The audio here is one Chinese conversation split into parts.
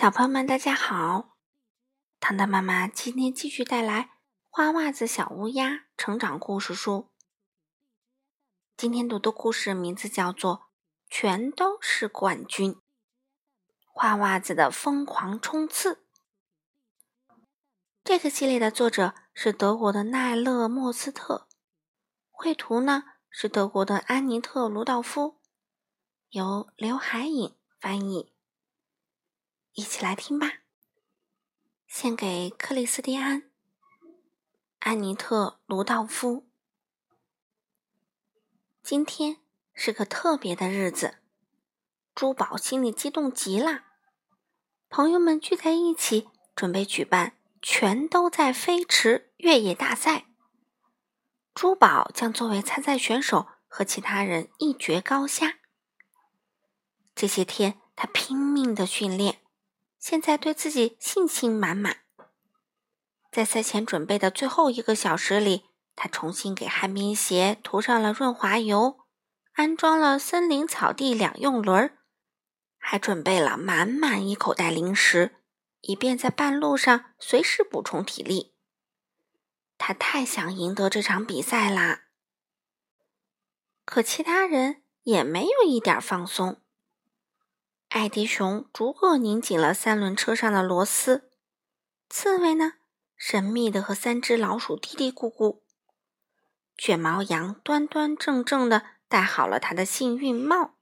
小朋友们，大家好！糖糖妈妈今天继续带来《花袜子小乌鸦》成长故事书。今天读的故事名字叫做《全都是冠军》。花袜子的疯狂冲刺。这个系列的作者是德国的奈勒莫斯特，绘图呢是德国的安妮特卢道夫，由刘海颖翻译。一起来听吧。献给克里斯蒂安·安妮特·卢道夫。今天是个特别的日子，珠宝心里激动极了。朋友们聚在一起，准备举办“全都在飞驰”越野大赛。珠宝将作为参赛选手和其他人一决高下。这些天，他拼命的训练。现在对自己信心满满。在赛前准备的最后一个小时里，他重新给旱冰鞋涂上了润滑油，安装了森林草地两用轮，还准备了满满一口袋零食，以便在半路上随时补充体力。他太想赢得这场比赛啦！可其他人也没有一点放松。艾迪熊逐个拧紧了三轮车上的螺丝，刺猬呢，神秘的和三只老鼠嘀嘀咕咕。卷毛羊端端正正的戴好了他的幸运帽。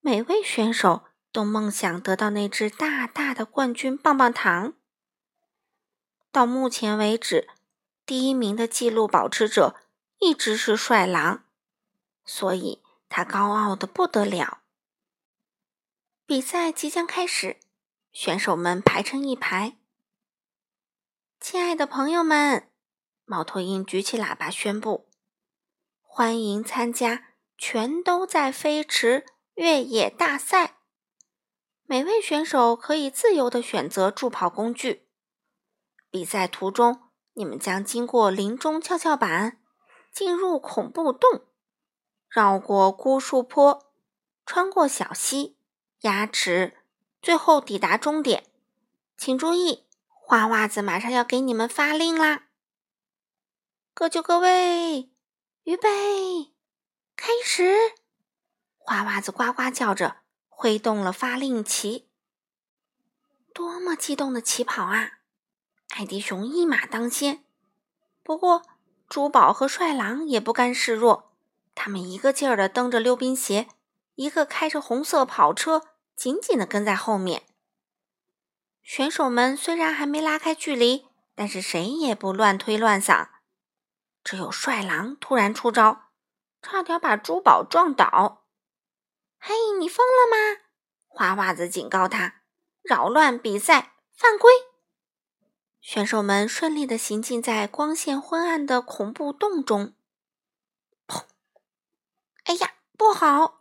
每位选手都梦想得到那只大大的冠军棒棒糖。到目前为止，第一名的纪录保持者一直是帅狼，所以他高傲的不得了。比赛即将开始，选手们排成一排。亲爱的朋友们，猫头鹰举起喇叭宣布：“欢迎参加‘全都在飞驰’越野大赛！每位选手可以自由的选择助跑工具。比赛途中，你们将经过林中跷跷板，进入恐怖洞，绕过孤树坡，穿过小溪。”牙齿，最后抵达终点，请注意，花袜子马上要给你们发令啦！各就各位，预备，开始！花袜子呱呱叫着，挥动了发令旗。多么激动的起跑啊！艾迪熊一马当先，不过珠宝和帅狼也不甘示弱，他们一个劲儿的蹬着溜冰鞋。一个开着红色跑车，紧紧的跟在后面。选手们虽然还没拉开距离，但是谁也不乱推乱搡。只有帅狼突然出招，差点把珠宝撞倒。嘿，你疯了吗？花袜子警告他：“扰乱比赛，犯规！”选手们顺利的行进在光线昏暗的恐怖洞中。砰！哎呀，不好！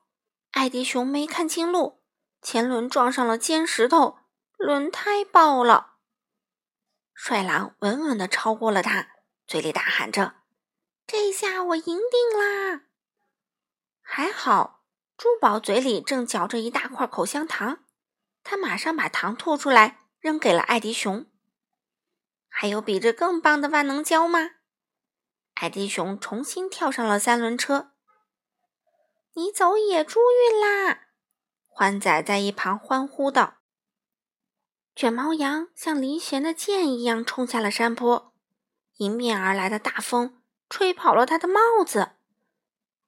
艾迪熊没看清路，前轮撞上了尖石头，轮胎爆了。帅狼稳稳地超过了他，嘴里大喊着：“这下我赢定啦！”还好，珠宝嘴里正嚼着一大块口香糖，他马上把糖吐出来，扔给了艾迪熊。还有比这更棒的万能胶吗？艾迪熊重新跳上了三轮车。你走野猪运啦！欢仔在一旁欢呼道。卷毛羊像离弦的箭一样冲下了山坡，迎面而来的大风吹跑了他的帽子。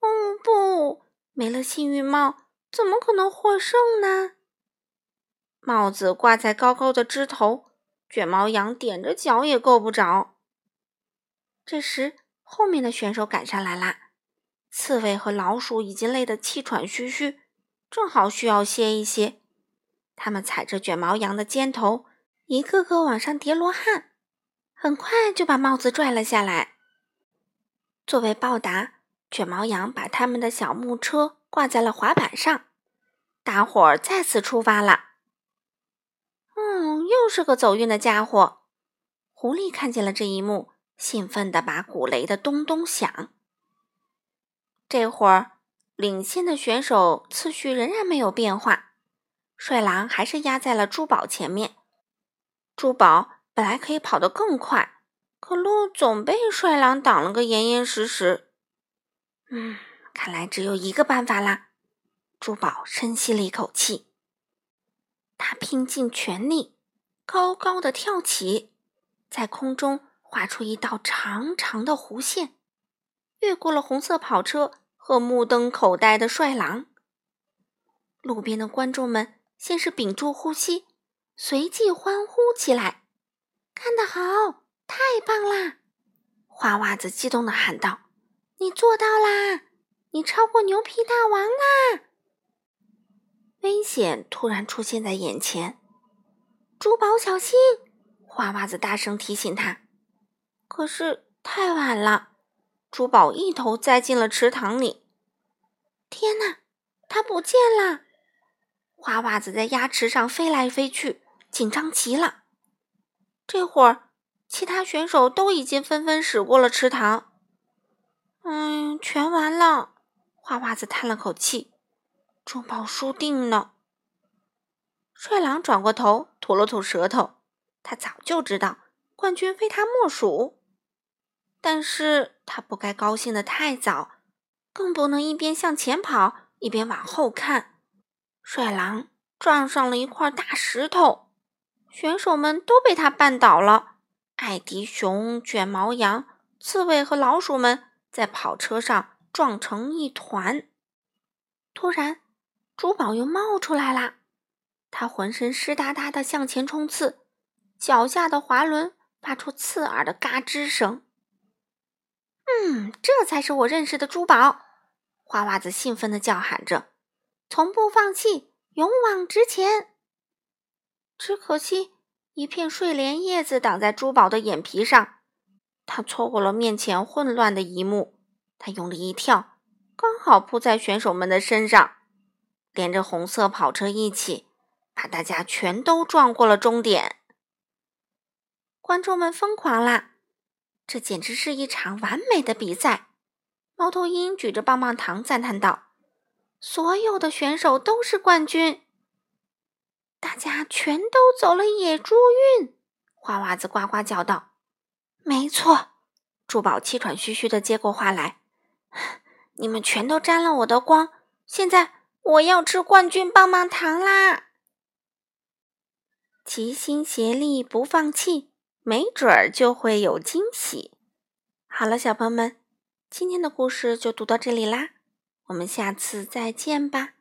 哦不，没了幸运帽，怎么可能获胜呢？帽子挂在高高的枝头，卷毛羊踮着脚也够不着。这时，后面的选手赶上来啦。刺猬和老鼠已经累得气喘吁吁，正好需要歇一歇。他们踩着卷毛羊的肩头，一个个往上叠罗汉，很快就把帽子拽了下来。作为报答，卷毛羊把他们的小木车挂在了滑板上。大伙儿再次出发了。嗯，又是个走运的家伙。狐狸看见了这一幕，兴奋地把鼓擂得咚咚响。这会儿，领先的选手次序仍然没有变化。帅狼还是压在了珠宝前面。珠宝本来可以跑得更快，可路总被帅狼挡了个严严实实。嗯，看来只有一个办法啦。珠宝深吸了一口气，他拼尽全力，高高的跳起，在空中画出一道长长的弧线，越过了红色跑车和目瞪口呆的帅狼。路边的观众们先是屏住呼吸，随即欢呼起来：“干得好，太棒啦！”花袜子激动地喊道：“你做到啦！你超过牛皮大王啦！”危险突然出现在眼前，珠宝小心！花袜子大声提醒他。可是太晚了，珠宝一头栽进了池塘里。天哪，它不见了！花袜子在鸭池上飞来飞去，紧张极了。这会儿，其他选手都已经纷纷驶过了池塘。嗯，全完了！花袜子叹了口气。珠宝输定了。帅狼转过头，吐了吐舌头。他早就知道冠军非他莫属，但是他不该高兴的太早，更不能一边向前跑一边往后看。帅狼撞上了一块大石头，选手们都被他绊倒了。艾迪熊、卷毛羊、刺猬和老鼠们在跑车上撞成一团。突然。珠宝又冒出来啦！他浑身湿哒哒的向前冲刺，脚下的滑轮发出刺耳的嘎吱声。嗯，这才是我认识的珠宝！花袜子兴奋地叫喊着：“从不放弃，勇往直前！”只可惜一片睡莲叶子挡在珠宝的眼皮上，他错过了面前混乱的一幕。他用力一跳，刚好扑在选手们的身上。连着红色跑车一起，把大家全都撞过了终点。观众们疯狂啦！这简直是一场完美的比赛。猫头鹰举着棒棒糖赞叹道：“所有的选手都是冠军，大家全都走了野猪运。”花袜子呱呱叫道：“没错。”珠宝气喘吁吁的接过话来：“你们全都沾了我的光，现在。”我要吃冠军棒棒糖啦！齐心协力不放弃，没准儿就会有惊喜。好了，小朋友们，今天的故事就读到这里啦，我们下次再见吧。